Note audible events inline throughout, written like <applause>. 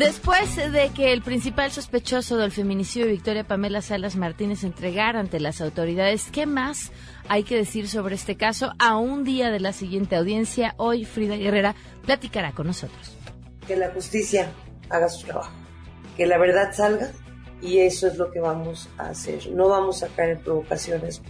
Después de que el principal sospechoso del feminicidio de Victoria Pamela Salas Martínez entregara ante las autoridades, ¿qué más hay que decir sobre este caso? A un día de la siguiente audiencia, hoy Frida Guerrera platicará con nosotros. Que la justicia haga su trabajo, que la verdad salga y eso es lo que vamos a hacer. No vamos a caer en provocaciones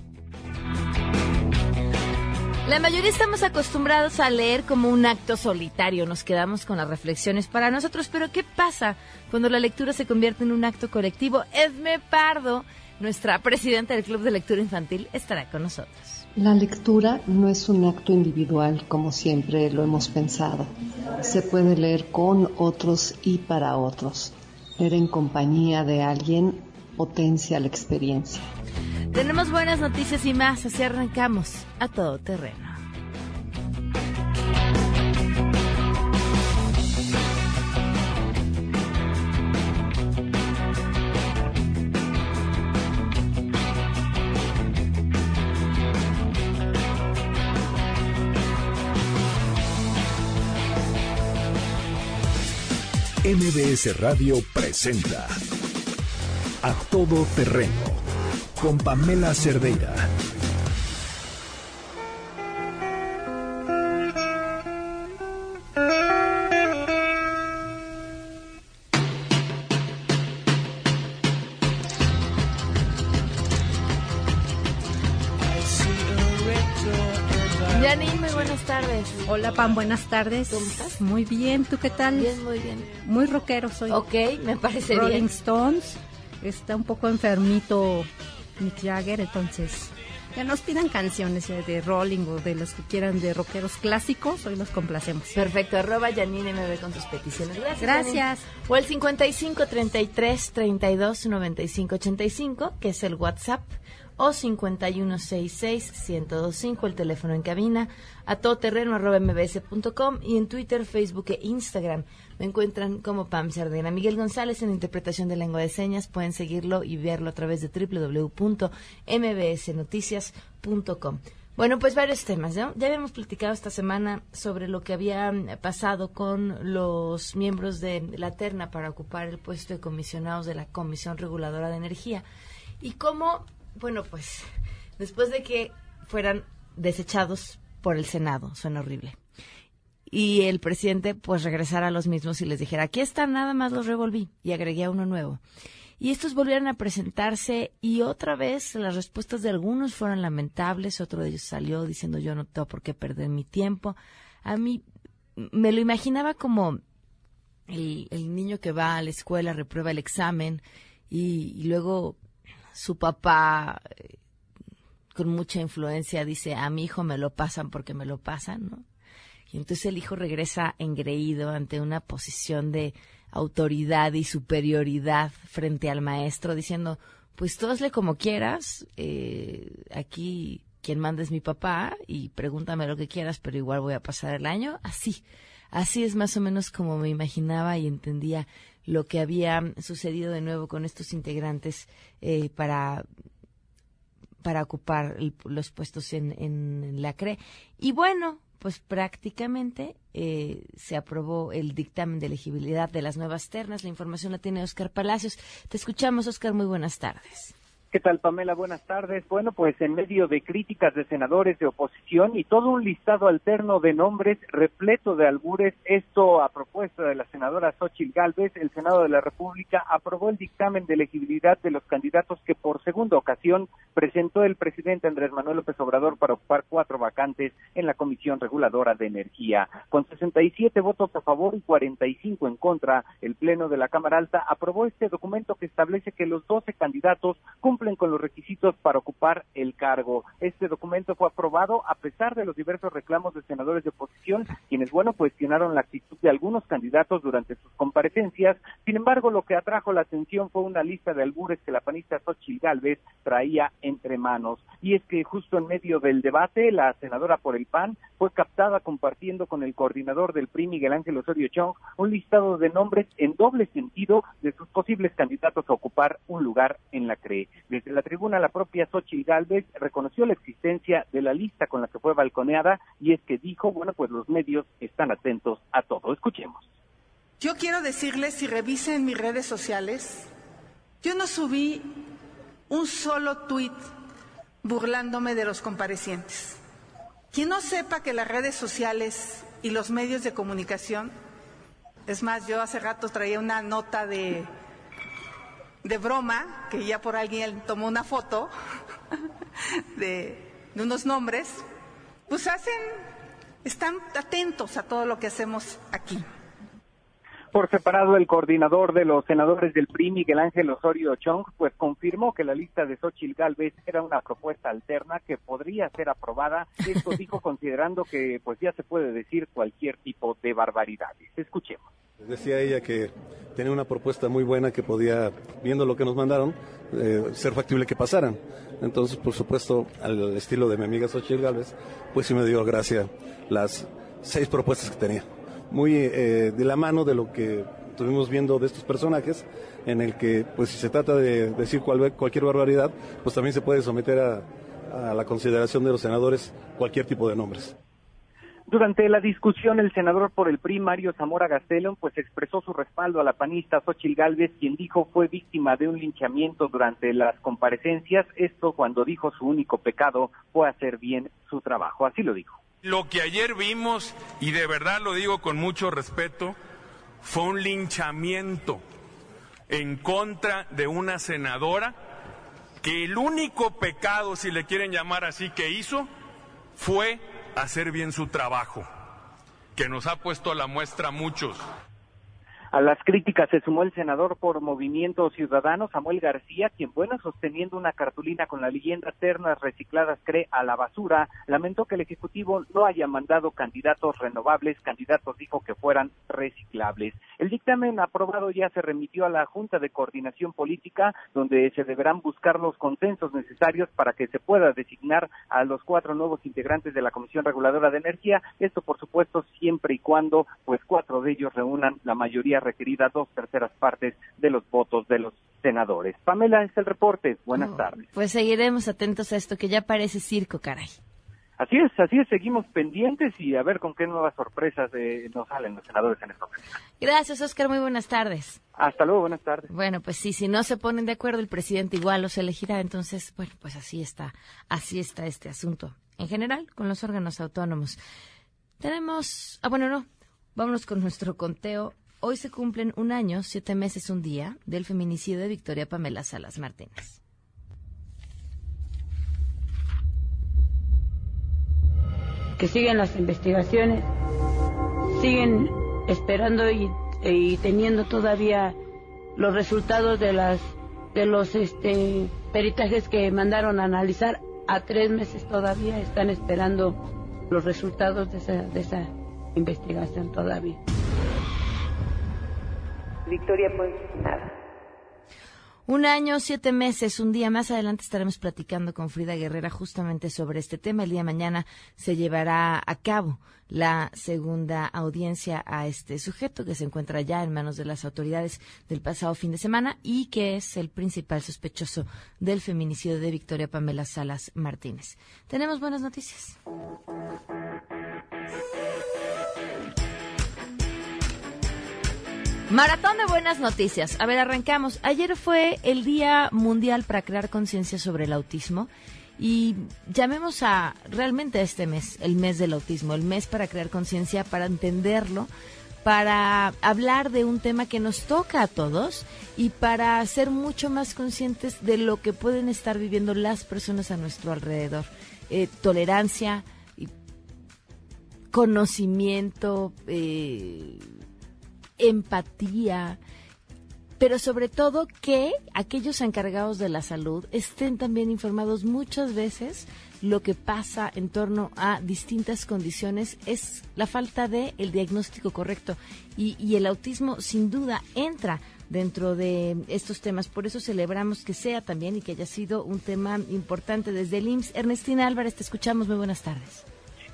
la mayoría estamos acostumbrados a leer como un acto solitario, nos quedamos con las reflexiones para nosotros, pero ¿qué pasa cuando la lectura se convierte en un acto colectivo? Edme Pardo, nuestra presidenta del Club de Lectura Infantil, estará con nosotros. La lectura no es un acto individual como siempre lo hemos pensado. Se puede leer con otros y para otros. Leer en compañía de alguien potencia la experiencia. Tenemos buenas noticias y más, así arrancamos a todo terreno. MBS Radio presenta A Todo Terreno con Pamela Cerdeira. Janine, muy buenas tardes. Hola Pam, buenas tardes. ¿Cómo estás? Muy bien, ¿tú qué tal? Bien, muy bien. Muy rockero soy. Ok, me parece Rolling bien. Stones. Está un poco enfermito Mick Jagger, entonces que nos pidan canciones eh, de Rolling o de los que quieran de rockeros clásicos, hoy los complacemos. Perfecto, arroba Janine MB con tus peticiones. Gracias. Gracias. Janine. O el 55 33 32 95 85, que es el WhatsApp, o 51 66 1025, el teléfono en cabina, a todoterreno arroba mbs.com y en Twitter, Facebook e Instagram me encuentran como Pam Sardina. Miguel González en interpretación de lengua de señas, pueden seguirlo y verlo a través de www.mbsnoticias.com. Bueno, pues varios temas, ¿no? Ya habíamos platicado esta semana sobre lo que había pasado con los miembros de la terna para ocupar el puesto de comisionados de la Comisión Reguladora de Energía y cómo, bueno, pues después de que fueran desechados por el Senado, suena horrible, y el presidente pues regresara a los mismos y les dijera, aquí están, nada más los revolví y agregué a uno nuevo. Y estos volvieron a presentarse y otra vez las respuestas de algunos fueron lamentables, otro de ellos salió diciendo yo no tengo por qué perder mi tiempo. A mí me lo imaginaba como el, el niño que va a la escuela, reprueba el examen y, y luego su papá eh, con mucha influencia dice a mi hijo me lo pasan porque me lo pasan, ¿no? Y entonces el hijo regresa engreído ante una posición de autoridad y superioridad frente al maestro, diciendo, pues tú hazle como quieras, eh, aquí quien manda es mi papá y pregúntame lo que quieras, pero igual voy a pasar el año. Así, así es más o menos como me imaginaba y entendía lo que había sucedido de nuevo con estos integrantes eh, para para ocupar el, los puestos en, en la CRE. Y bueno, pues prácticamente eh, se aprobó el dictamen de elegibilidad de las nuevas ternas. La información la tiene Oscar Palacios. Te escuchamos, Oscar. Muy buenas tardes. ¿Qué tal, Pamela? Buenas tardes. Bueno, pues en medio de críticas de senadores de oposición y todo un listado alterno de nombres repleto de albures, esto a propuesta de la senadora Xochitl Gálvez, el Senado de la República aprobó el dictamen de elegibilidad de los candidatos que por segunda ocasión presentó el presidente Andrés Manuel López Obrador para ocupar cuatro vacantes en la Comisión Reguladora de Energía. Con 67 votos a favor y 45 en contra, el Pleno de la Cámara Alta aprobó este documento que establece que los 12 candidatos cumplen con los requisitos para ocupar el cargo. Este documento fue aprobado a pesar de los diversos reclamos de senadores de oposición, quienes, bueno, cuestionaron la actitud de algunos candidatos durante sus comparecencias. Sin embargo, lo que atrajo la atención fue una lista de albures que la panista Xochitl Galvez traía entre manos. Y es que justo en medio del debate, la senadora por el PAN fue captada compartiendo con el coordinador del PRI, Miguel Ángel Osorio Chong, un listado de nombres en doble sentido de sus posibles candidatos a ocupar un lugar en la CRE. Desde la tribuna, la propia Xochitl Galvez reconoció la existencia de la lista con la que fue balconeada y es que dijo, bueno, pues los medios están atentos a todo. Escuchemos. Yo quiero decirles, si revisen mis redes sociales, yo no subí un solo tuit burlándome de los comparecientes. Quien no sepa que las redes sociales y los medios de comunicación, es más, yo hace rato traía una nota de, de broma, que ya por alguien tomó una foto <laughs> de, de unos nombres, pues hacen, están atentos a todo lo que hacemos aquí. Por separado, el coordinador de los senadores del PRI, Miguel Ángel Osorio Chong, pues confirmó que la lista de Xochitl Galvez era una propuesta alterna que podría ser aprobada. Esto dijo <laughs> considerando que pues ya se puede decir cualquier tipo de barbaridades. Escuchemos. Decía ella que tenía una propuesta muy buena que podía, viendo lo que nos mandaron, eh, ser factible que pasaran. Entonces, por supuesto, al estilo de mi amiga Xochitl Galvez, pues sí me dio gracia las seis propuestas que tenía muy eh, de la mano de lo que estuvimos viendo de estos personajes, en el que, pues si se trata de decir cual, cualquier barbaridad, pues también se puede someter a, a la consideración de los senadores cualquier tipo de nombres. Durante la discusión, el senador por el PRI, Mario Zamora Gastelón, pues expresó su respaldo a la panista Xochil Gálvez, quien dijo fue víctima de un linchamiento durante las comparecencias, esto cuando dijo su único pecado fue hacer bien su trabajo. Así lo dijo. Lo que ayer vimos, y de verdad lo digo con mucho respeto, fue un linchamiento en contra de una senadora que el único pecado, si le quieren llamar así, que hizo fue hacer bien su trabajo, que nos ha puesto a la muestra muchos. A las críticas se sumó el senador por Movimiento Ciudadano, Samuel García, quien, bueno, sosteniendo una cartulina con la leyenda Ternas Recicladas cree a la basura, lamentó que el Ejecutivo no haya mandado candidatos renovables, candidatos dijo que fueran reciclables. El dictamen aprobado ya se remitió a la Junta de Coordinación Política, donde se deberán buscar los consensos necesarios para que se pueda designar a los cuatro nuevos integrantes de la Comisión Reguladora de Energía, esto por supuesto siempre y cuando pues cuatro de ellos reúnan la mayoría requerida dos terceras partes de los votos de los senadores. Pamela, es el reporte. Buenas tardes. Pues seguiremos atentos a esto que ya parece circo, caray. Así es, así es, seguimos pendientes y a ver con qué nuevas sorpresas eh, nos salen los senadores en esta ocasión. Gracias, Oscar, muy buenas tardes. Hasta luego, buenas tardes. Bueno, pues sí, si no se ponen de acuerdo, el presidente igual los elegirá, entonces, bueno, pues así está, así está este asunto. En general, con los órganos autónomos. Tenemos, ah, bueno, no, vámonos con nuestro conteo Hoy se cumplen un año, siete meses, un día del feminicidio de Victoria Pamela Salas Martínez. Que siguen las investigaciones, siguen esperando y, y teniendo todavía los resultados de las de los este, peritajes que mandaron a analizar a tres meses todavía están esperando los resultados de esa, de esa investigación todavía. Victoria, pues nada. Un año, siete meses, un día más adelante estaremos platicando con Frida Guerrera justamente sobre este tema. El día de mañana se llevará a cabo la segunda audiencia a este sujeto que se encuentra ya en manos de las autoridades del pasado fin de semana y que es el principal sospechoso del feminicidio de Victoria Pamela Salas Martínez. Tenemos buenas noticias. Maratón de buenas noticias. A ver, arrancamos. Ayer fue el Día Mundial para crear conciencia sobre el autismo y llamemos a realmente este mes, el mes del autismo, el mes para crear conciencia, para entenderlo, para hablar de un tema que nos toca a todos y para ser mucho más conscientes de lo que pueden estar viviendo las personas a nuestro alrededor. Eh, tolerancia, conocimiento, eh, empatía, pero sobre todo que aquellos encargados de la salud estén también informados muchas veces lo que pasa en torno a distintas condiciones es la falta de el diagnóstico correcto y, y el autismo sin duda entra dentro de estos temas. Por eso celebramos que sea también y que haya sido un tema importante desde el IMSS. Ernestina Álvarez, te escuchamos. Muy buenas tardes.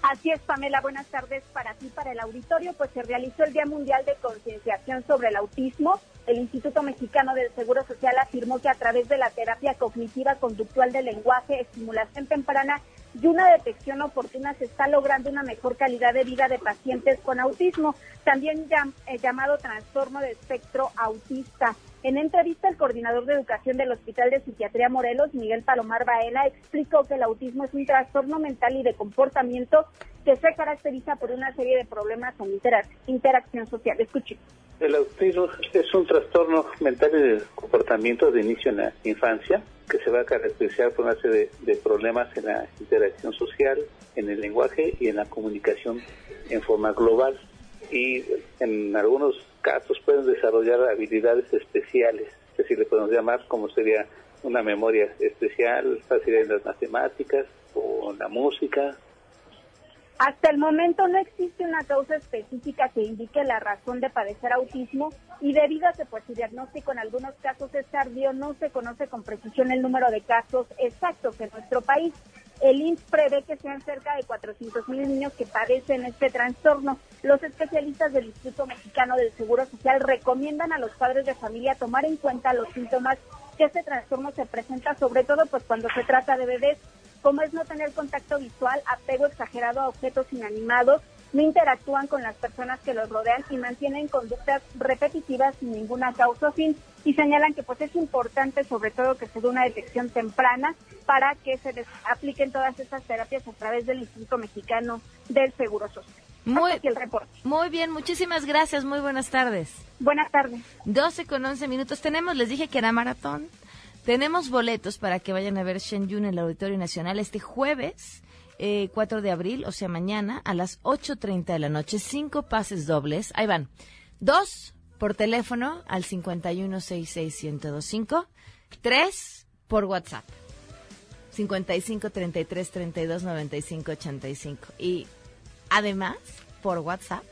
Así es, Pamela. Buenas tardes para ti, para el auditorio. Pues se realizó el Día Mundial de Concienciación sobre el Autismo. El Instituto Mexicano del Seguro Social afirmó que a través de la terapia cognitiva conductual del lenguaje, estimulación temprana y una detección oportuna se está logrando una mejor calidad de vida de pacientes con autismo, también eh, llamado trastorno de espectro autista. En entrevista, el coordinador de educación del Hospital de Psiquiatría Morelos, Miguel Palomar Baena, explicó que el autismo es un trastorno mental y de comportamiento que se caracteriza por una serie de problemas en interacción social. Escuchen. El autismo es un trastorno mental y de comportamiento de inicio en la infancia que se va a caracterizar por una serie de, problemas en la interacción social, en el lenguaje y en la comunicación en forma global. Y en algunos casos pueden desarrollar habilidades especiales, que si le podemos llamar como sería una memoria especial, facilidad en las matemáticas o la música hasta el momento no existe una causa específica que indique la razón de padecer autismo y debido a que pues su diagnóstico en algunos casos es tardío, no se conoce con precisión el número de casos exactos en nuestro país. El INS prevé que sean cerca de 400 mil niños que padecen este trastorno. Los especialistas del Instituto Mexicano del Seguro Social recomiendan a los padres de familia tomar en cuenta los síntomas que este trastorno se presenta, sobre todo pues cuando se trata de bebés como es no tener contacto visual, apego exagerado a objetos inanimados, no interactúan con las personas que los rodean y mantienen conductas repetitivas sin ninguna causa o fin y señalan que pues es importante sobre todo que se dé una detección temprana para que se les apliquen todas estas terapias a través del Instituto Mexicano del Seguro Social. Muy, el reporte. muy bien, muchísimas gracias, muy buenas tardes. Buenas tardes. 12 con 11 minutos tenemos, les dije que era maratón. Tenemos boletos para que vayan a ver Shen Yun en el Auditorio Nacional este jueves. 4 eh, de abril, o sea, mañana, a las 8.30 de la noche, cinco pases dobles. Ahí van. Dos por teléfono al 5166125. Tres por WhatsApp. 55 33 32 95 85. Y además, por WhatsApp,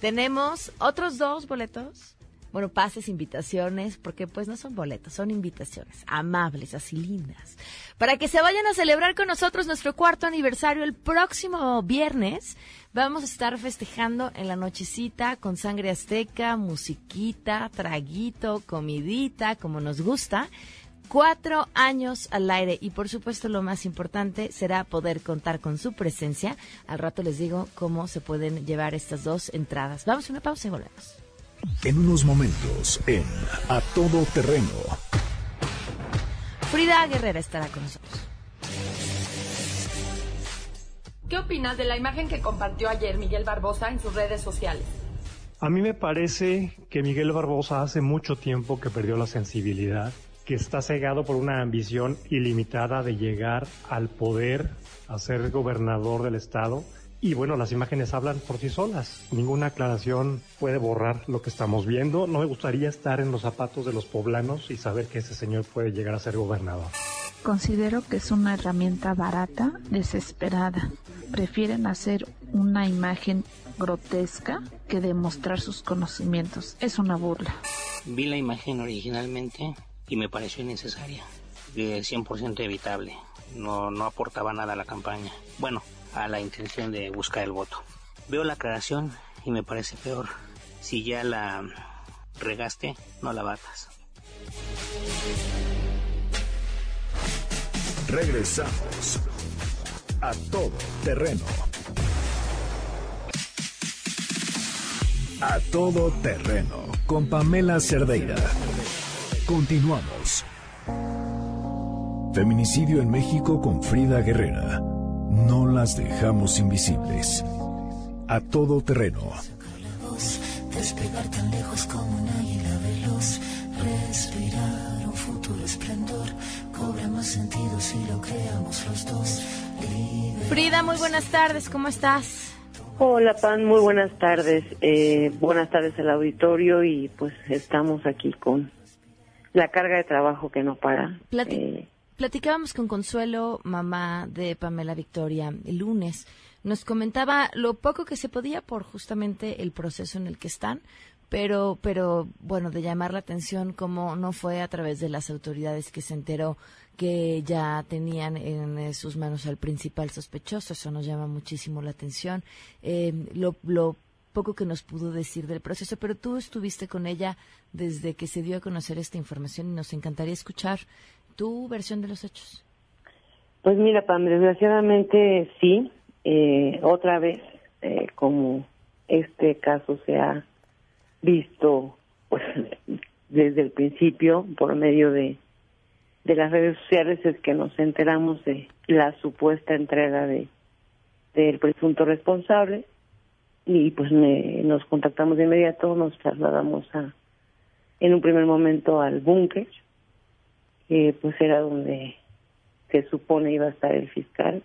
tenemos otros dos boletos bueno, pases, invitaciones, porque pues no son boletos, son invitaciones amables, así lindas, para que se vayan a celebrar con nosotros nuestro cuarto aniversario el próximo viernes. Vamos a estar festejando en la nochecita con sangre azteca, musiquita, traguito, comidita, como nos gusta cuatro años al aire y por supuesto lo más importante será poder contar con su presencia. Al rato les digo cómo se pueden llevar estas dos entradas. Vamos a una pausa y volvemos. En unos momentos, en A Todo Terreno. Frida Guerrera estará con nosotros. ¿Qué opinas de la imagen que compartió ayer Miguel Barbosa en sus redes sociales? A mí me parece que Miguel Barbosa hace mucho tiempo que perdió la sensibilidad, que está cegado por una ambición ilimitada de llegar al poder, a ser gobernador del estado y bueno, las imágenes hablan por sí solas. Ninguna aclaración puede borrar lo que estamos viendo. No me gustaría estar en los zapatos de los poblanos y saber que ese señor puede llegar a ser gobernador. Considero que es una herramienta barata, desesperada. Prefieren hacer una imagen grotesca que demostrar sus conocimientos. Es una burla. Vi la imagen originalmente y me pareció innecesaria. 100% evitable. No, no aportaba nada a la campaña. Bueno, a la intención de buscar el voto. Veo la aclaración y me parece peor. Si ya la regaste, no la batas. Regresamos a todo terreno. A todo terreno con Pamela Cerdeira. Continuamos. Feminicidio en México con Frida Guerrera. No las dejamos invisibles. A todo terreno. despegar tan lejos como un águila veloz, respirar un futuro esplendor, cobra más sentido si lo creamos los dos. Frida, muy buenas tardes, ¿cómo estás? Hola Pan, muy buenas tardes. Eh, buenas tardes al auditorio y pues estamos aquí con la carga de trabajo que no para. Eh, platicábamos con Consuelo, mamá de Pamela Victoria, el lunes. Nos comentaba lo poco que se podía por justamente el proceso en el que están, pero, pero bueno, de llamar la atención como no fue a través de las autoridades que se enteró que ya tenían en eh, sus manos al principal sospechoso. Eso nos llama muchísimo la atención. Eh, lo, lo poco que nos pudo decir del proceso, pero tú estuviste con ella desde que se dio a conocer esta información y nos encantaría escuchar tu versión de los hechos. Pues mira, Pam, desgraciadamente sí. Eh, otra vez, como este caso se ha visto pues <laughs> desde el principio por medio de de las redes sociales es que nos enteramos de la supuesta entrega de del presunto responsable y pues nos contactamos de inmediato, nos trasladamos a en un primer momento al búnker, que pues era donde se supone iba a estar el fiscal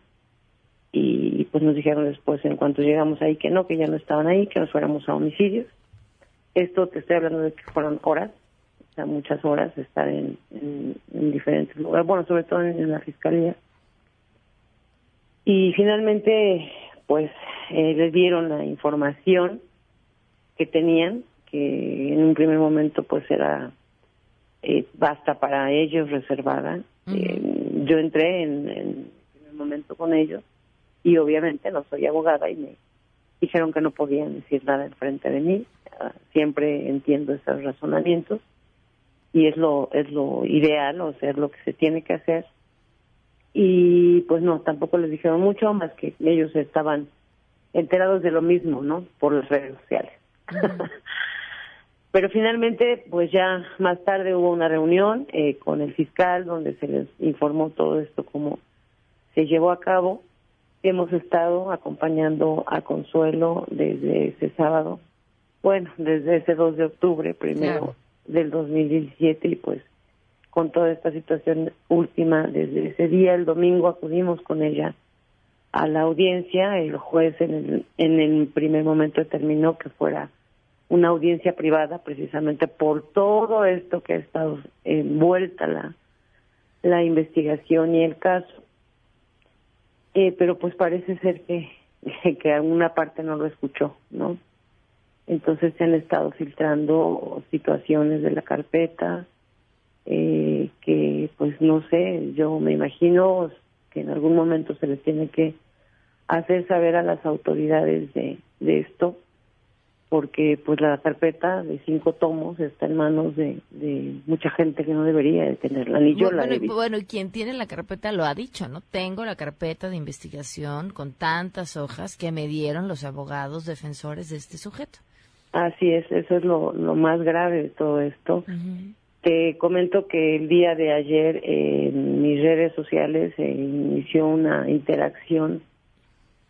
y pues nos dijeron después en cuanto llegamos ahí que no, que ya no estaban ahí, que nos fuéramos a homicidios. Esto te estoy hablando de que fueron horas, muchas horas estar en, diferentes lugares, bueno, sobre todo en, la fiscalía. Y finalmente, pues, eh, les dieron la información que tenían, que en un primer momento, pues, era eh, basta para ellos, reservada. Eh, yo entré en, en el momento con ellos y obviamente no soy abogada y me dijeron que no podían decir nada en frente de mí. Ah, siempre entiendo esos razonamientos y es lo es lo ideal, o sea, es lo que se tiene que hacer. Y pues no, tampoco les dijeron mucho, más que ellos estaban enterados de lo mismo, ¿no? Por las redes sociales. <laughs> Pero finalmente, pues ya más tarde hubo una reunión eh, con el fiscal donde se les informó todo esto, cómo se llevó a cabo. Hemos estado acompañando a Consuelo desde ese sábado, bueno, desde ese 2 de octubre primero del 2017 y pues con toda esta situación última desde ese día, el domingo acudimos con ella a la audiencia, el juez en el, en el primer momento determinó que fuera una audiencia privada precisamente por todo esto que ha estado envuelta la, la investigación y el caso. Eh, pero pues parece ser que, <laughs> que alguna parte no lo escuchó, ¿no? Entonces se han estado filtrando situaciones de la carpeta eh, que, pues no sé, yo me imagino que en algún momento se les tiene que hacer saber a las autoridades de, de esto, porque pues la carpeta de cinco tomos está en manos de, de mucha gente que no debería de tenerla, ni yo bueno, la visto. Bueno, y quien tiene la carpeta lo ha dicho, ¿no? Tengo la carpeta de investigación con tantas hojas que me dieron los abogados defensores de este sujeto. Así es, eso es lo, lo más grave de todo esto. Te comento que el día de ayer en mis redes sociales se inició una interacción.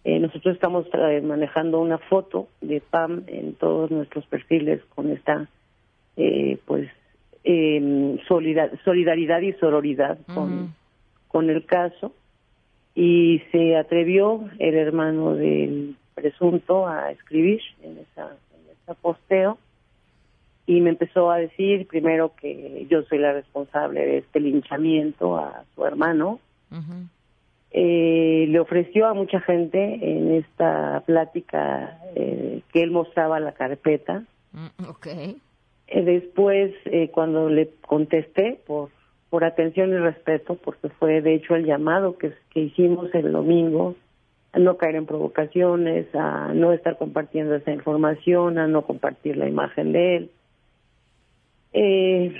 Eh, nosotros estamos manejando una foto de Pam en todos nuestros perfiles con esta, eh, pues, eh, solidaridad y sororidad con, con el caso. Y se atrevió el hermano del presunto a escribir en esa posteo y me empezó a decir primero que yo soy la responsable de este linchamiento a su hermano. Eh, le ofreció a mucha gente en esta plática eh, que él mostraba la carpeta. Mm, okay. Eh, después, eh, cuando le contesté por por atención y respeto, porque fue de hecho el llamado que, que hicimos el domingo, a no caer en provocaciones, a no estar compartiendo esa información, a no compartir la imagen de él. Eh,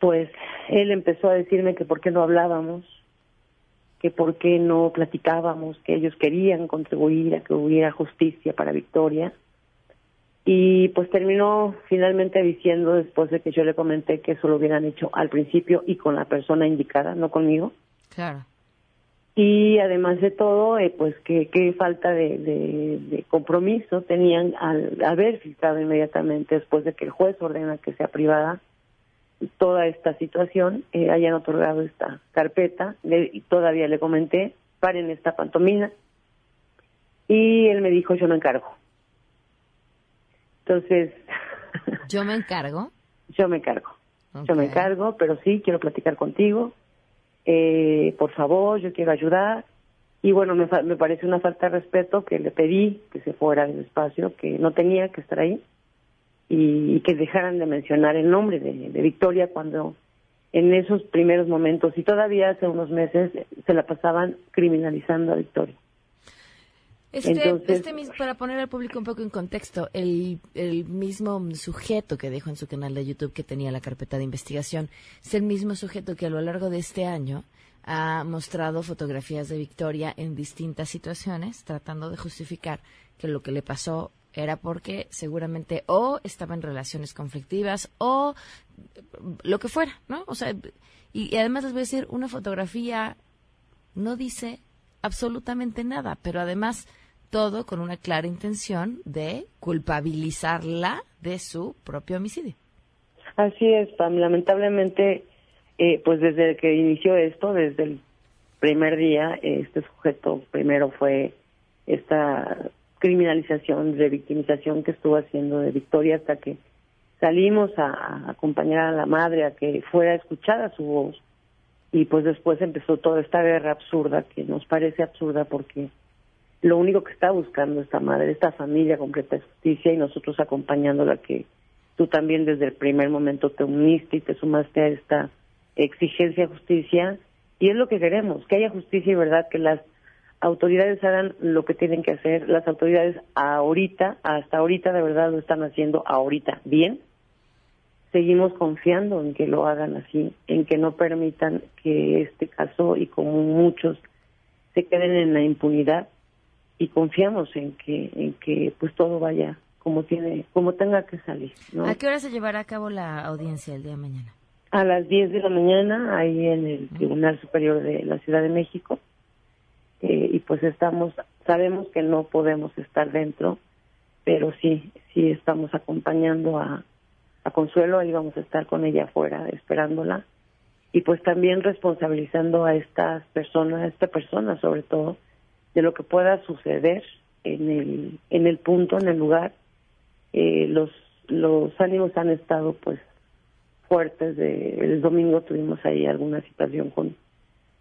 pues él empezó a decirme que por qué no hablábamos, que por qué no platicábamos, que ellos querían contribuir a que hubiera justicia para Victoria. Y pues terminó finalmente diciendo, después de que yo le comenté que eso lo hubieran hecho al principio y con la persona indicada, no conmigo. Claro y además de todo, eh, pues qué, qué falta de, de- de compromiso tenían al haber filtrado inmediatamente después de que el juez ordena que sea privada toda esta situación, eh, hayan otorgado esta carpeta, le- y todavía le comenté, paren esta pantomina, y él me dijo, yo me encargo. Entonces, <laughs> Yo me encargo. yo me encargo. Yo me encargo, pero sí, quiero platicar contigo. Eh, por favor, yo quiero ayudar. Y bueno, me, me parece una falta de respeto que le pedí que se fuera del espacio, que no tenía que estar ahí, y, que dejaran de mencionar el nombre de, de Victoria cuando en esos primeros momentos, y todavía hace unos meses, se la pasaban criminalizando a Victoria. Este, Entonces- este mismo, para poner al público un poco en contexto, el, el mismo sujeto que dijo en su canal de YouTube que tenía la carpeta de investigación es el mismo sujeto que a lo largo de este año ha mostrado fotografías de Victoria en distintas situaciones, tratando de justificar que lo que le pasó era porque seguramente o estaba en relaciones conflictivas o lo que fuera, ¿no? O sea, y, además les voy a decir, una fotografía no dice absolutamente nada, pero además todo con una clara intención de culpabilizarla de su propio homicidio. Así es, Pam. Lamentablemente, eh, pues desde que inició esto, desde el primer día, este sujeto primero fue esta criminalización, revictimización que estuvo haciendo de Victoria hasta que salimos a, acompañar a la madre a que fuera escuchada su voz. Y pues después empezó toda esta guerra absurda que nos parece absurda porque lo único que está buscando esta madre, esta familia completa es justicia y nosotros acompañándola que tú también desde el primer momento te uniste y te sumaste a esta exigencia de justicia y es lo que queremos, que haya justicia y verdad, que las autoridades hagan lo que tienen que hacer, las autoridades ahorita, hasta ahorita de verdad lo están haciendo ahorita bien, seguimos confiando en que lo hagan así, en que no permitan que este caso y como muchos se queden en la impunidad. Y confiamos en que en que pues todo vaya como tiene como tenga que salir, ¿no? ¿A qué hora se llevará a cabo la audiencia el día de mañana? A las 10 de la mañana ahí en el Tribunal Superior de la Ciudad de México pues estamos sabemos que no podemos estar dentro, pero sí sí estamos acompañando a Consuelo, ahí vamos a estar con ella afuera esperándola y pues también responsabilizando a estas personas, a esta persona sobre todo, de lo que pueda suceder en el, en el punto, en el lugar. Eh, los, los ánimos han estado pues fuertes. De, el domingo tuvimos ahí alguna situación con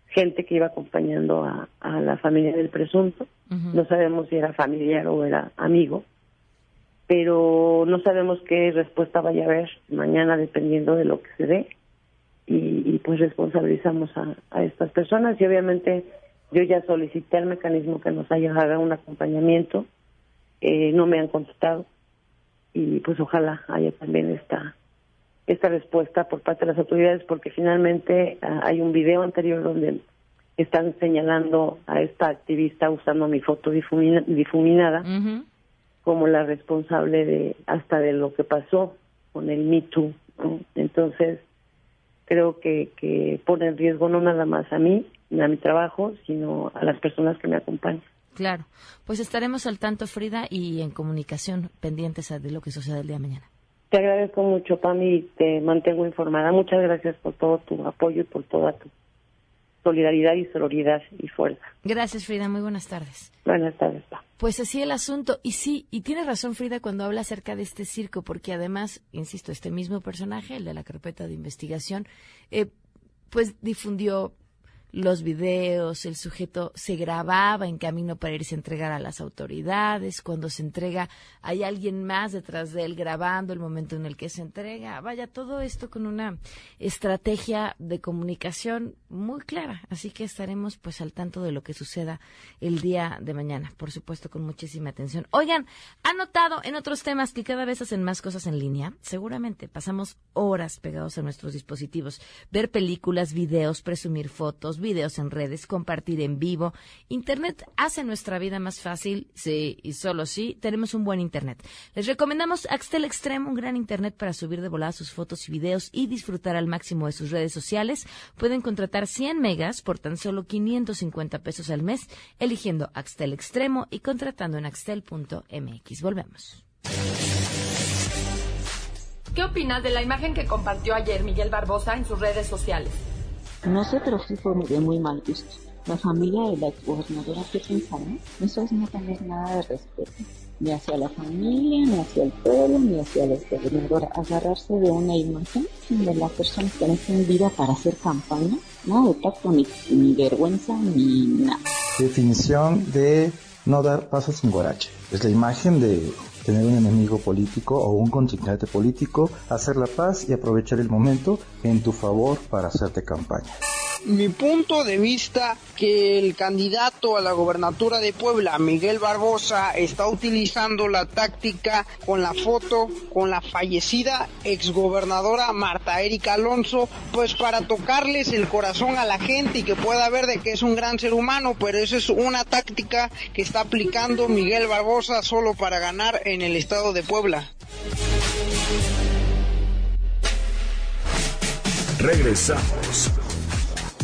gente que iba acompañando a, a la familia del presunto. No sabemos si era familiar o era amigo, pero no sabemos qué respuesta vaya a haber mañana dependiendo de lo que se dé. Y, y pues responsabilizamos a, a estas personas y obviamente yo ya solicité al mecanismo que nos haya haga un acompañamiento, eh, no me han contestado y pues ojalá haya también esta esta respuesta por parte de las autoridades porque finalmente ah, hay un video anterior donde están señalando a esta activista usando mi foto difumina- difuminada como la responsable de hasta de lo que pasó con el Me Too. ¿no? Entonces, creo que, que pone en riesgo no nada más a mí, ni a mi trabajo, sino a las personas que me acompañan. Claro. Pues estaremos al tanto, Frida, y en comunicación pendientes de lo que suceda el día de mañana. Te agradezco mucho, Pami, y te mantengo informada. Muchas gracias por todo tu apoyo y por toda tu solidaridad y sororidad y fuerza. Gracias, Frida. Muy buenas tardes. Buenas tardes, Pa. Pues así el asunto. Y sí, y tiene razón Frida cuando habla acerca de este circo, porque además, insisto, este mismo personaje, el de la carpeta de investigación, eh, pues difundió los videos, el sujeto se grababa en camino para irse a entregar a las autoridades, cuando se entrega hay alguien más detrás de él grabando el momento en el que se entrega, vaya, todo esto con una estrategia de comunicación muy clara, así que estaremos pues al tanto de lo que suceda el día de mañana, por supuesto con muchísima atención. Oigan, han notado en otros temas que cada vez hacen más cosas en línea, seguramente. Pasamos horas pegados a nuestros dispositivos, ver películas, videos, presumir fotos, videos en redes, compartir en vivo. Internet hace nuestra vida más fácil, sí, y solo sí, tenemos un buen Internet. Les recomendamos Axtel Extreme, un gran Internet para subir de volada sus fotos y videos y disfrutar al máximo de sus redes sociales. Pueden contratar 100 megas por tan solo 550 pesos al mes, eligiendo Axtel Extremo y contratando en axtel.mx. Volvemos. ¿Qué opinas de la imagen que compartió ayer Miguel Barbosa en sus redes sociales? No sé, pero sí fue de muy mal gusto. La familia de la exgobernadora, ¿qué pensará? Eso es no tener nada de respeto. Ni hacia la familia, ni hacia el pueblo, ni hacia la exgobernadora. Agarrarse de una imagen de la persona que no vida para hacer campaña. Nada de tacto, ni, ni vergüenza, ni nada. Definición de no dar pasos sin guarache. Es la imagen de tener un enemigo político o un contrincante político, hacer la paz y aprovechar el momento en tu favor para hacerte campaña. Mi punto de vista que el candidato a la gobernatura de Puebla, Miguel Barbosa, está utilizando la táctica con la foto con la fallecida exgobernadora Marta Erika Alonso, pues para tocarles el corazón a la gente y que pueda ver de que es un gran ser humano, pero esa es una táctica que está aplicando Miguel Barbosa solo para ganar en el estado de Puebla. Regresamos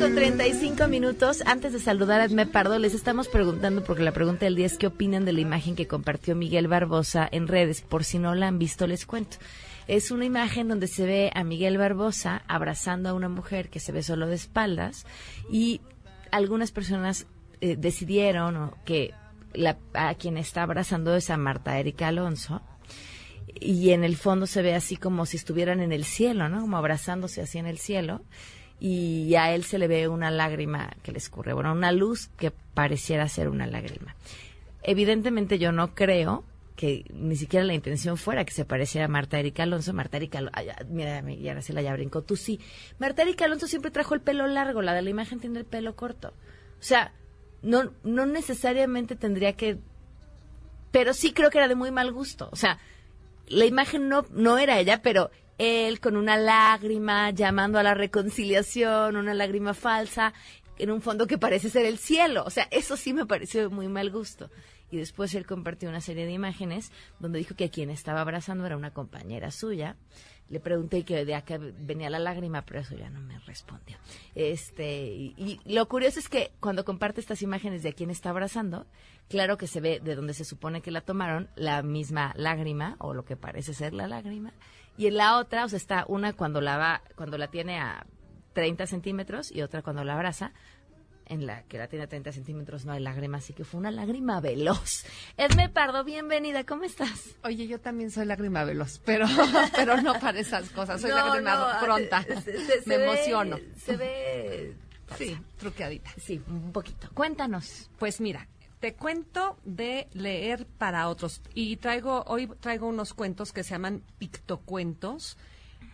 Con 35 minutos. Antes de saludar a Edme Pardo, les estamos preguntando, porque la pregunta del día es qué opinan de la imagen que compartió Miguel Barbosa en redes. Por si no la han visto, les cuento. Es una imagen donde se ve a Miguel Barbosa abrazando a una mujer que se ve solo de espaldas y algunas personas eh, decidieron que la, a quien está abrazando es a Marta Erika Alonso y en el fondo se ve así como si estuvieran en el cielo, ¿no? Como abrazándose así en el cielo y a él se le ve una lágrima que le escurre, bueno, una luz que pareciera ser una lágrima. Evidentemente yo no creo que ni siquiera la intención fuera que se pareciera a Marta Erika Alonso. Marta Erika Alonso, mira, y ahora se la ya brincó, tú sí. Marta Erika Alonso siempre trajo el pelo largo, la de la imagen tiene el pelo corto. O sea, no, no necesariamente tendría que, pero sí creo que era de muy mal gusto. O sea, la imagen no, no era ella, pero él con una lágrima llamando a la reconciliación, una lágrima falsa, en un fondo que parece ser el cielo. O sea, eso sí me pareció de muy mal gusto. Y después él compartió una serie de imágenes donde dijo que quien estaba abrazando era una compañera suya. Le pregunté que de acá venía la lágrima, pero eso ya no me respondió. Este, y, y lo curioso es que cuando comparte estas imágenes de a quien está abrazando, claro que se ve de donde se supone que la tomaron la misma lágrima o lo que parece ser la lágrima y en la otra, o sea, está una cuando la va, cuando la tiene a 30 centímetros y otra cuando la abraza. En la que la tiene a 30 centímetros no hay lágrima, así que fue una lágrima veloz. Edme Pardo, bienvenida, ¿cómo estás? Oye, yo también soy lágrima veloz, pero, <laughs> pero no para esas cosas, soy No, lágrima no, pronta. se- se- se Me ve- emociono. Se ve... Sí, truqueadita. Sí, un poquito. Cuéntanos. Pues mira, te cuento de leer para otros y traigo hoy traigo unos cuentos que se llaman pictocuentos.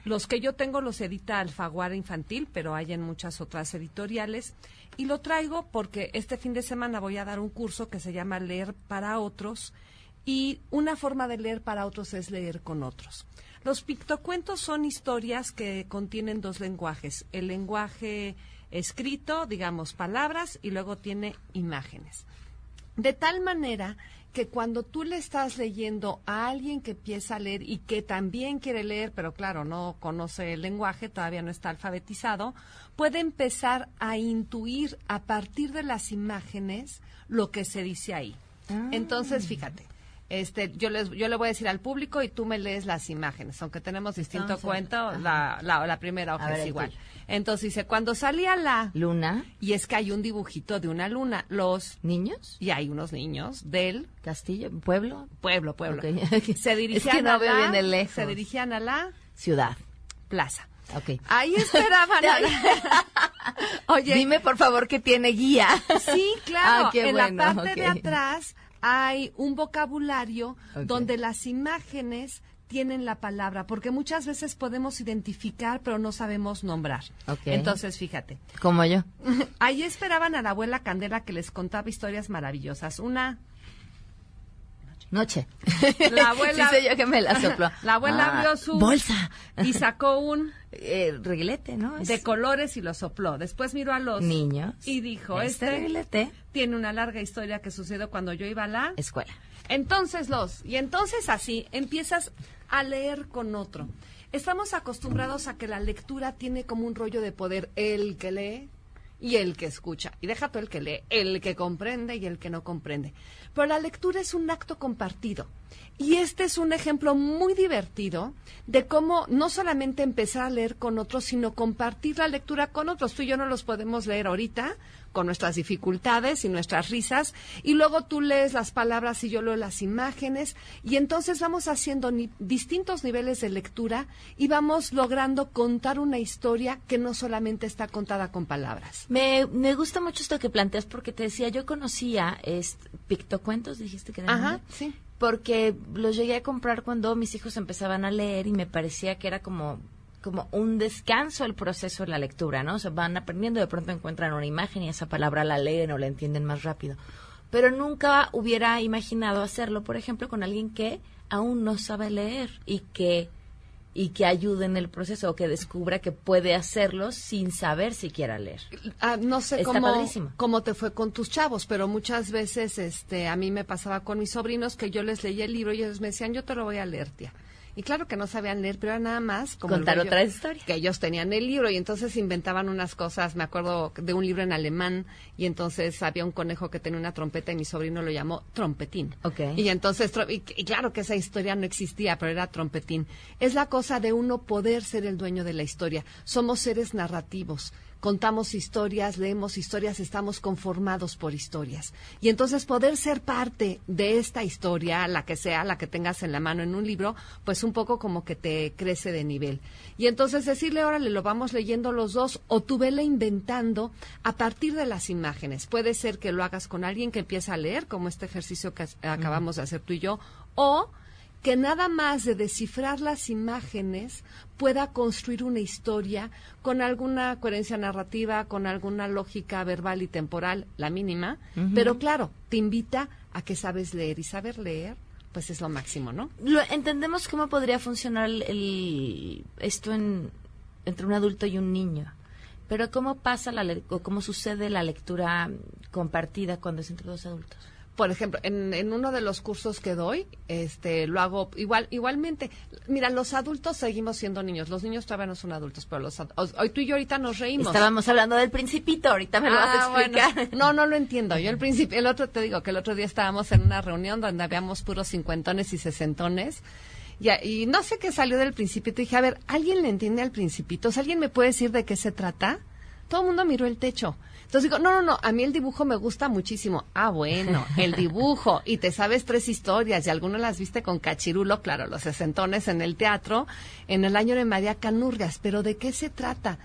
Los que yo tengo los edita Alfaguara Infantil, pero hay en muchas otras editoriales. Y lo traigo porque este fin de semana voy a dar un curso que se llama Leer para otros. Y una forma de leer para otros es leer con otros. Los pictocuentos son historias que contienen dos lenguajes. El lenguaje escrito, digamos, palabras, y luego tiene imágenes. De tal manera que cuando tú le estás leyendo a alguien que empieza a leer y que también quiere leer, pero claro, no conoce el lenguaje, todavía no está alfabetizado, puede empezar a intuir a partir de las imágenes lo que se dice ahí. Entonces, fíjate. Este, yo, les, yo le voy a decir al público y tú me lees las imágenes, aunque tenemos distinto Entonces, cuento, la, la, la primera hoja ver, es igual. Entonces dice, cuando salía la luna, y es que hay un dibujito de una luna, los niños, y hay unos niños del castillo, pueblo, pueblo, pueblo. <laughs> Se dirigían Es que no a la, bien de lejos. se dirigían a la ciudad. plaza. Ok. Ahí esperaban. <laughs> <laughs> Oye, Dime, por favor, que tiene guía. Sí, claro. Ah, en bueno, la parte de atrás hay un vocabulario donde las imágenes tienen la palabra, porque muchas veces podemos identificar, pero no sabemos nombrar. Ok. Entonces, fíjate. Como yo. <laughs> Ahí esperaban a la abuela Candela que les contaba historias maravillosas. Una, Noche. la <laughs> abuela... Sí sé yo que me la sopló. <laughs> La abuela Ah, abrió su... Bolsa. Y sacó un... <laughs> Eh, reglete, ¿no? Es- De colores y lo sopló. Después miró a los Niños. y dijo, Este este, reglete. tiene una larga historia que sucedió cuando yo iba a la Escuela. Entonces los, y entonces así empiezas a leer con otro. Estamos acostumbrados a que la lectura tiene como un rollo de poder el que lee y el que escucha. Y deja tú el que lee, el que comprende y el que no comprende. Pero la lectura es un acto compartido. Y este es un ejemplo muy divertido de cómo no solamente empezar a leer con otros, sino compartir la lectura con otros. Tú y yo no los podemos leer ahorita con nuestras dificultades y nuestras risas, y luego tú lees las palabras y yo leo las imágenes, y entonces vamos haciendo ni- distintos niveles de lectura y vamos logrando contar una historia que no solamente está contada con palabras. Me, me gusta mucho esto que planteas porque te decía, yo conocía pictocuentos, dijiste que eran. Ajá, sí. Porque los llegué a comprar cuando mis hijos empezaban a leer y me parecía que era como como un descanso el proceso de la lectura, ¿no? O sea, van aprendiendo, de pronto encuentran una imagen y esa palabra la leen o la entienden más rápido. Pero nunca hubiera imaginado hacerlo, por ejemplo, con alguien que aún no sabe leer y que y que ayude en el proceso o que descubra que puede hacerlo sin saber siquiera leer. Ah, no sé Está cómo, padrísimo. cómo te fue con tus chavos, pero muchas veces este, a mí me pasaba con mis sobrinos que yo les leía el libro y ellos me decían, yo te lo voy a leer, tía. Y claro que no sabían leer, pero era nada más como Contar otra historia. Que ellos tenían el libro y entonces inventaban unas cosas. Me acuerdo de un libro en alemán y entonces había un conejo que tenía una trompeta y mi sobrino lo llamó trompetín. Ok. Y entonces, y claro que esa historia no existía, pero era trompetín. Es la cosa de uno poder ser el dueño de la historia. Somos seres narrativos. Contamos historias, leemos historias, estamos conformados por historias. Y entonces poder ser parte de esta historia, la que sea, la que tengas en la mano en un libro, pues un poco como que te crece de nivel. Y entonces decirle, órale, lo vamos leyendo los dos, o tú vele inventando a partir de las imágenes. Puede ser que lo hagas con alguien que empieza a leer, como este ejercicio que acabamos de hacer tú y yo, o que nada más de descifrar las imágenes pueda construir una historia con alguna coherencia narrativa, con alguna lógica verbal y temporal, la mínima, pero claro, te invita a que sabes leer y saber leer, pues es lo máximo, ¿no? Lo, entendemos cómo podría funcionar el, el- esto en, entre un adulto y un niño. Pero ¿cómo pasa la le- o cómo sucede la lectura compartida cuando es entre dos adultos? Por ejemplo, en, en uno de los cursos que doy, este, lo hago igual, igualmente. Mira, los adultos seguimos siendo niños. Los niños todavía no son adultos, pero los hoy tú y yo ahorita nos reímos. Estábamos hablando del principito, ahorita me lo vas a Ah, bueno. explicar. <laughs> No, no lo entiendo. Yo el principio, el otro te digo que el otro día estábamos en una reunión donde habíamos puros cincuentones y sesentones. Ya, y no sé qué salió del principito. Dije, a ver, ¿alguien le entiende al principito? O sea, ¿Alguien me puede decir de qué se trata? Todo el mundo miró el techo. Entonces digo, no, no, no, a mí el dibujo me gusta muchísimo. Ah, bueno, el <laughs> dibujo. Y te sabes tres historias y algunas las viste con Cachirulo, claro, los sesentones en el teatro, en el año de María Canurgas. Pero ¿de qué se trata?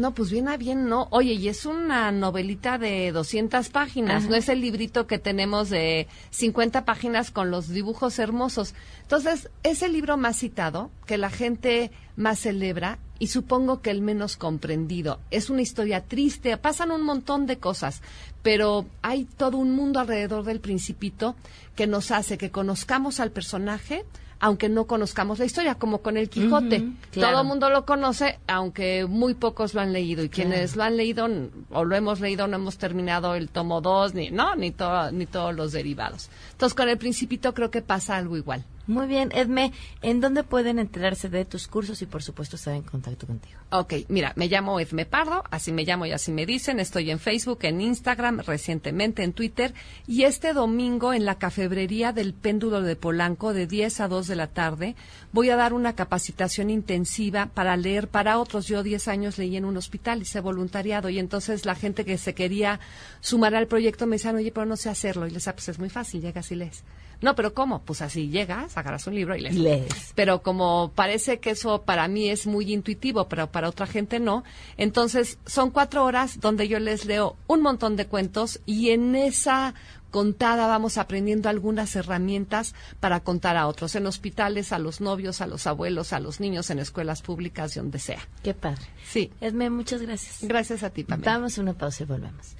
No, pues bien a bien, no. Oye, y es una novelita de 200 páginas, Ajá. no es el librito que tenemos de 50 páginas con los dibujos hermosos. Entonces, es el libro más citado, que la gente más celebra y supongo que el menos comprendido. Es una historia triste, pasan un montón de cosas, pero hay todo un mundo alrededor del principito que nos hace que conozcamos al personaje, aunque no conozcamos la historia, como con el Quijote. Claro. Todo el mundo lo conoce, aunque muy pocos lo han leído. Y quienes lo han leído o lo hemos leído no hemos terminado el tomo 2, ni, no, ni, to- ni todos los derivados. Entonces, con el Principito creo que pasa algo igual. Muy bien, Edme, ¿en dónde pueden enterarse de tus cursos y por supuesto estar en contacto contigo? Ok, mira, me llamo Edme Pardo, así me llamo y así me dicen. Estoy en Facebook, en Instagram, recientemente en Twitter. Y este domingo en la cafebrería del Péndulo de Polanco, de 10 a 2 de la tarde, voy a dar una capacitación intensiva para leer para otros. Yo 10 años leí en un hospital, hice voluntariado. Y entonces la gente que se quería sumar al proyecto me decían, oye, pero no sé hacerlo. Y les decía, pues es muy fácil, llegas y lees. No, pero ¿cómo? Pues así llegas, agarras un libro y lees. Lees. Pero como parece que eso para mí es muy intuitivo, pero para otra gente no, entonces son cuatro horas donde yo les leo un montón de cuentos y en esa contada vamos aprendiendo algunas herramientas para contar a otros, en hospitales, a los novios, a los abuelos, a los niños, en escuelas públicas, donde sea. Qué padre. Sí. Edme, muchas gracias. Gracias a ti, Pamela. Damos una pausa y volvemos.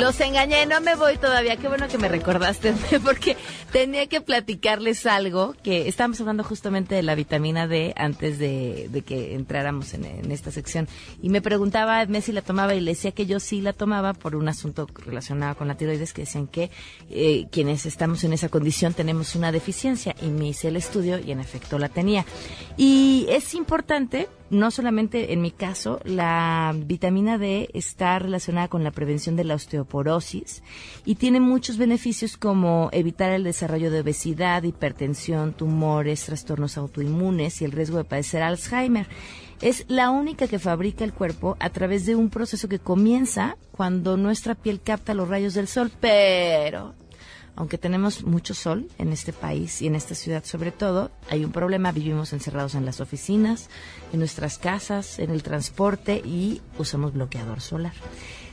Los engañé, no me voy todavía. Qué bueno que me recordaste, <laughs> porque tenía que platicarles algo que estábamos hablando justamente de la vitamina D antes de, que entráramos en, esta sección. Y me preguntaba Edme si la tomaba y le decía que yo sí la tomaba por un asunto relacionado con la tiroides, que decían que eh, quienes estamos en esa condición tenemos una deficiencia. Y me hice el estudio y en efecto la tenía. Y es importante no solamente en mi caso, la vitamina D está relacionada con la prevención de la osteoporosis y tiene muchos beneficios como evitar el desarrollo de obesidad, hipertensión, tumores, trastornos autoinmunes y el riesgo de padecer Alzheimer. Es la única que fabrica el cuerpo a través de un proceso que comienza cuando nuestra piel capta los rayos del sol, pero aunque tenemos mucho sol en este país y en esta ciudad sobre todo, hay un problema, vivimos encerrados en las oficinas, en nuestras casas, en el transporte y usamos bloqueador solar.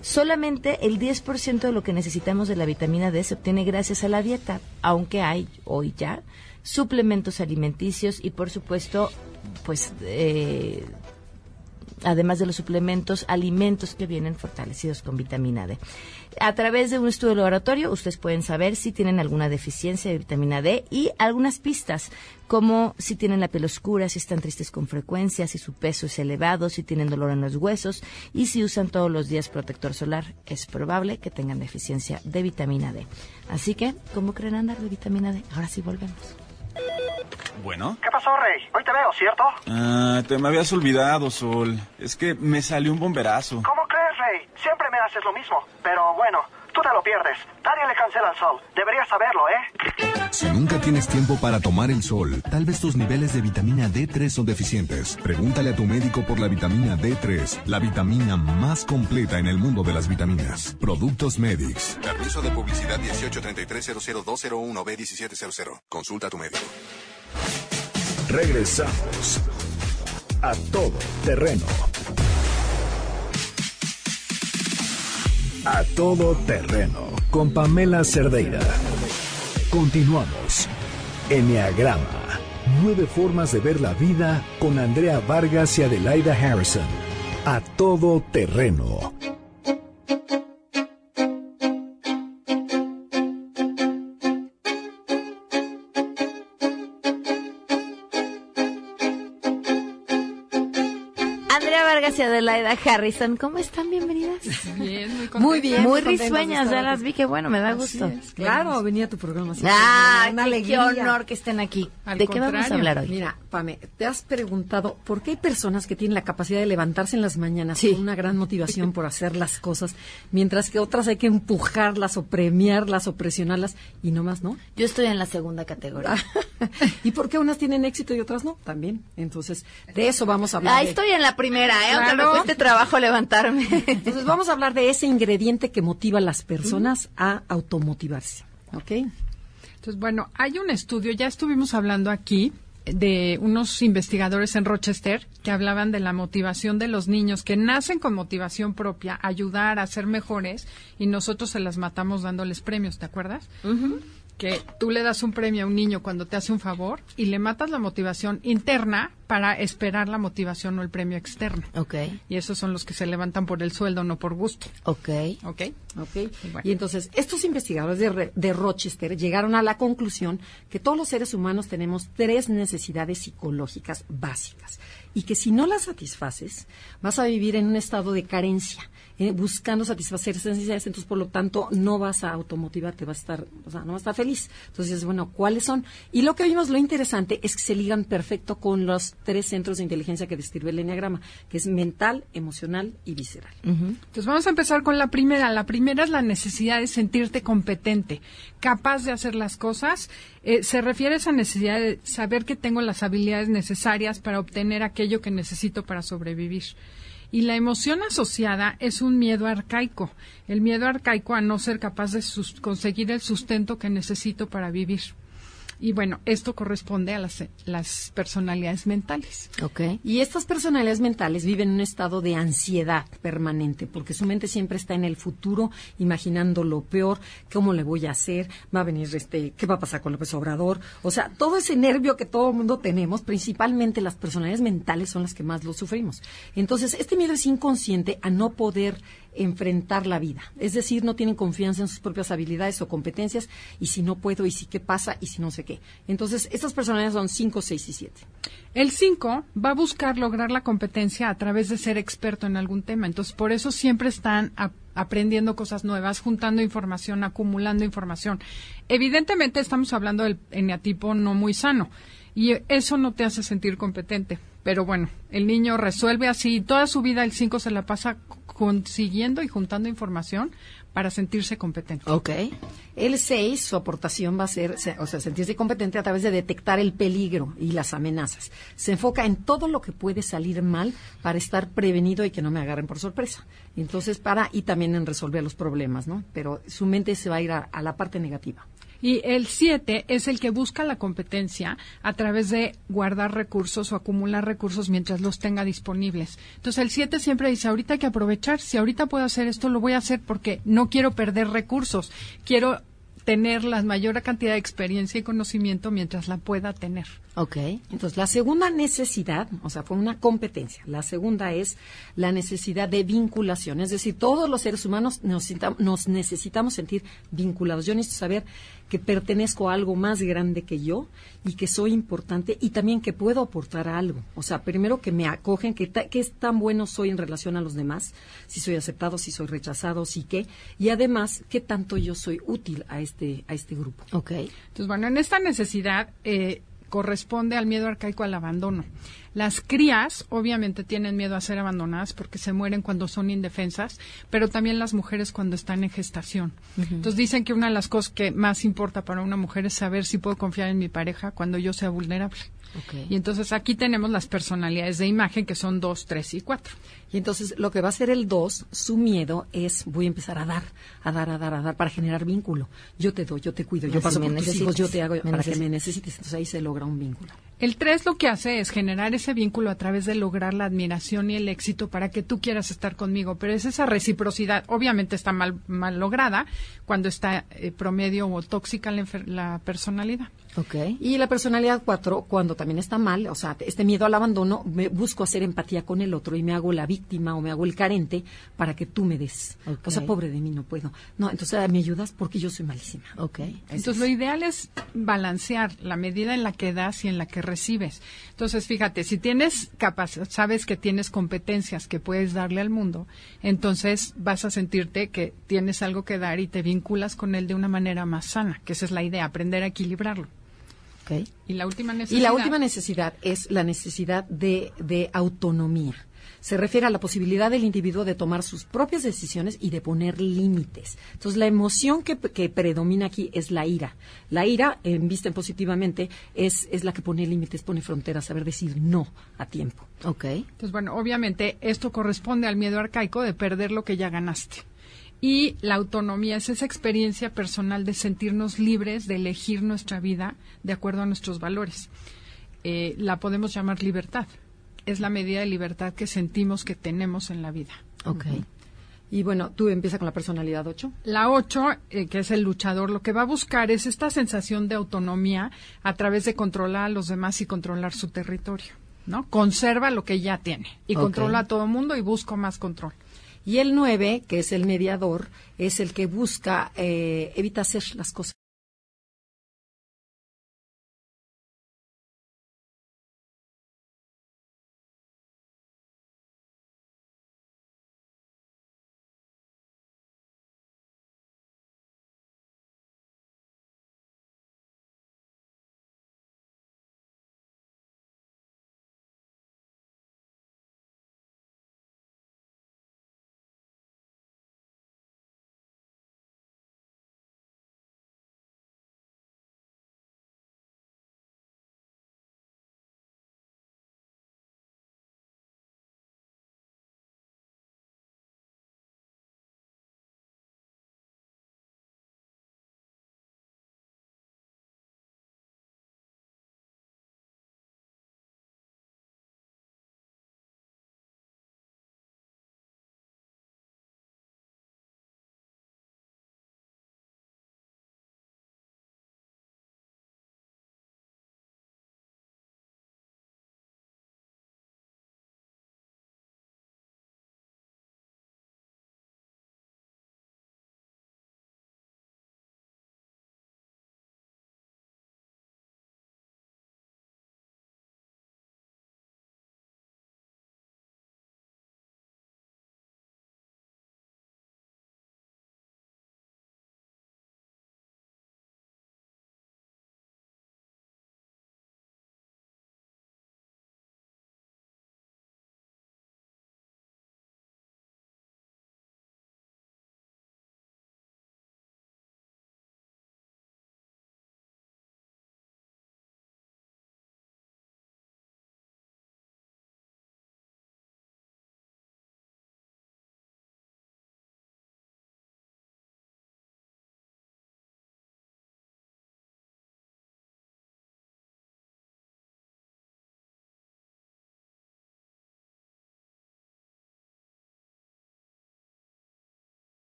Solamente el 10% de lo que necesitamos de la vitamina D se obtiene gracias a la dieta, aunque hay hoy ya suplementos alimenticios y por supuesto, pues eh, además de los suplementos, alimentos que vienen fortalecidos con vitamina D. A través de un estudio laboratorio, ustedes pueden saber si tienen alguna deficiencia de vitamina D y algunas pistas, como si tienen la piel oscura, si están tristes con frecuencia, si su peso es elevado, si tienen dolor en los huesos y si usan todos los días protector solar. Es probable que tengan deficiencia de vitamina D. Así que, ¿cómo creen andar de vitamina D? Ahora sí volvemos. Bueno. ¿Qué pasó, Rey? Hoy te veo, ¿cierto? Ah, te me habías olvidado, Sol. Es que me salió un bomberazo. ¿Cómo crees, Rey? Siempre me haces lo mismo. Pero bueno, tú te lo pierdes. Nadie le cancela al sol. Deberías saberlo, ¿eh? Si nunca tienes tiempo para tomar el sol, tal vez tus niveles de vitamina D3 son deficientes. Pregúntale a tu médico por la vitamina D3, la vitamina más completa en el mundo de las vitaminas. Productos Medix. Permiso de publicidad 1833-00201B1700. Consulta a tu médico. Regresamos a todo terreno. A todo terreno con Pamela Cerdeira. Continuamos. Enneagrama. Nueve formas de ver la vida con Andrea Vargas y Adelaida Harrison. A todo terreno. Vargas y Adelaida Harrison, ¿cómo están? Bienvenidas. Bien, muy bien, muy risueñas, ya las vi, que bueno, me da Así gusto. es, Claro, venía tu programa. Ah, qué, honor que estén aquí. Al ¿De qué vamos a hablar hoy? Mira, Pame, te has preguntado por qué hay personas que tienen la capacidad de levantarse en las mañanas con una gran motivación por hacer las cosas, mientras que otras hay que empujarlas o premiarlas o presionarlas y no más, ¿no? Yo estoy en la segunda categoría. <laughs> ¿Y por qué unas tienen éxito y otras no? También. Entonces, de eso vamos a hablar. Ah, de- estoy en la primera, ¿eh? Aunque me Claro. cueste trabajo levantarme. Entonces vamos a hablar de ese ingrediente que motiva a las personas a automotivarse. ¿Ok? Entonces, bueno, hay un estudio, ya estuvimos hablando aquí de unos investigadores en Rochester que hablaban de la motivación de los niños que nacen con motivación propia, ayudar a ser mejores y nosotros se las matamos dándoles premios, ¿te acuerdas? Que tú le das un premio a un niño cuando te hace un favor y le matas la motivación interna para esperar la motivación o el premio externo. Ok. Y esos son los que se levantan por el sueldo, no por gusto. Ok. Ok. Ok. Y entonces, estos investigadores de, Re- de Rochester llegaron a la conclusión que todos los seres humanos tenemos tres necesidades psicológicas básicas y que si no las satisfaces, vas a vivir en un estado de carencia, eh, buscando satisfacer esas necesidades, entonces por lo tanto no vas a automotivarte, vas a estar, o sea, no vas a estar feliz. Entonces, bueno, ¿cuáles son? Y lo que vimos, lo interesante es que se ligan perfecto con los tres centros de inteligencia que describe el Enneagrama, que es mental, emocional y visceral. Entonces vamos a empezar con la primera. La primera es la necesidad de sentirte competente, capaz de hacer las cosas. Eh, se refiere a esa necesidad de saber que tengo las habilidades necesarias para obtener aquello que necesito para sobrevivir. Y la emoción asociada es un miedo arcaico, el miedo arcaico a no ser capaz de conseguir el sustento que necesito para vivir. Y bueno, esto corresponde a las, las personalidades mentales. Okay. Y estas personalidades mentales viven en un estado de ansiedad permanente, porque su mente siempre está en el futuro, imaginando lo peor, cómo le voy a hacer, va a venir este, qué va a pasar con López Obrador. O sea, todo ese nervio que todo el mundo tenemos, principalmente las personalidades mentales son las que más lo sufrimos. Entonces, este miedo es inconsciente a no poder enfrentar la vida. Es decir, no tienen confianza en sus propias habilidades o competencias y si no puedo y si qué pasa y si no sé qué. Entonces, estas personalidades son 5, 6 y 7. El 5 va a buscar lograr la competencia a través de ser experto en algún tema. Entonces, por eso siempre están aprendiendo cosas nuevas, juntando información, acumulando información. Evidentemente, estamos hablando del eneatipo no muy sano y eso no te hace sentir competente. Pero bueno, el niño resuelve así, toda su vida el 5 se la pasa consiguiendo y juntando información para sentirse competente. Ok. El 6, su aportación va a ser, o sea, sentirse competente a través de detectar el peligro y las amenazas. Se enfoca en todo lo que puede salir mal para estar prevenido y que no me agarren por sorpresa. Entonces, para, y también en resolver los problemas, ¿no? Pero su mente se va a ir a la parte negativa. Y el 7 es el que busca la competencia a través de guardar recursos o acumular recursos mientras los tenga disponibles. Entonces el 7 siempre dice, ahorita hay que aprovechar, si ahorita puedo hacer esto, lo voy a hacer porque no quiero perder recursos, quiero tener la mayor cantidad de experiencia y conocimiento mientras la pueda tener. Ok. Entonces, la segunda necesidad, o sea, fue una competencia. La segunda es la necesidad de vinculación. Es decir, todos los seres humanos nos, nos necesitamos sentir vinculados. Yo necesito saber que pertenezco a algo más grande que yo y que soy importante y también que puedo aportar algo. O sea, primero que me acogen, que, que es tan bueno soy en relación a los demás, si soy aceptado, si soy rechazado, si qué, y además qué tanto yo soy útil a este, a este grupo. Ok. Entonces, bueno, en esta necesidad eh, corresponde al miedo arcaico al abandono. Las crías obviamente tienen miedo a ser abandonadas porque se mueren cuando son indefensas, pero también las mujeres cuando están en gestación. Entonces dicen que una de las cosas que más importa para una mujer es saber si puedo confiar en mi pareja cuando yo sea vulnerable. Y entonces aquí tenemos las personalidades de imagen que son dos, tres y cuatro. Y entonces lo que va a ser el dos, su miedo es voy a empezar a dar, a dar, a dar, a dar para generar vínculo. Yo te doy, yo te cuido, yo paso por tus hijos, yo te hago para que me necesites. Entonces ahí se logra un vínculo. El 3 lo que hace es generar ese vínculo a través de lograr la admiración y el éxito para que tú quieras estar conmigo, pero es esa reciprocidad, obviamente está mal, mal lograda cuando está eh, promedio o tóxica la, personalidad. Okay. Y la personalidad 4, cuando también está mal, o sea, este miedo al abandono, me busco hacer empatía con el otro y me hago la víctima o me hago el carente para que tú me des. O sea, pobre de mí, no puedo. No, entonces ah, me ayudas porque yo soy malísima. Okay. Entonces, lo ideal es balancear la medida en la que das y en la que recibes. Entonces, fíjate, si tienes capacidad, sabes que tienes competencias que puedes darle al mundo, entonces vas a sentirte que tienes algo que dar y te vinculas con él de una manera más sana, que esa es la idea, aprender a equilibrarlo. Okay. Y la última necesidad. Y la última necesidad es la necesidad de, de autonomía se refiere a la posibilidad del individuo de tomar sus propias decisiones y de poner límites. Entonces, la emoción que, predomina aquí es la ira. La ira, en vista positivamente, es, es la que pone límites, pone fronteras, saber decir no a tiempo. Ok. Entonces, bueno, obviamente esto corresponde al miedo arcaico de perder lo que ya ganaste. Y la autonomía es esa experiencia personal de sentirnos libres de elegir nuestra vida de acuerdo a nuestros valores. Eh, la podemos llamar libertad es la medida de libertad que sentimos que tenemos en la vida. Ok. Y bueno, tú empiezas con la personalidad 8. La 8, eh, que es el luchador, lo que va a buscar es esta sensación de autonomía a través de controlar a los demás y controlar su territorio. ¿no? Conserva lo que ya tiene y controla a todo mundo y busca más control. Y el 9, que es el mediador, es el que busca, eh, evita hacer las cosas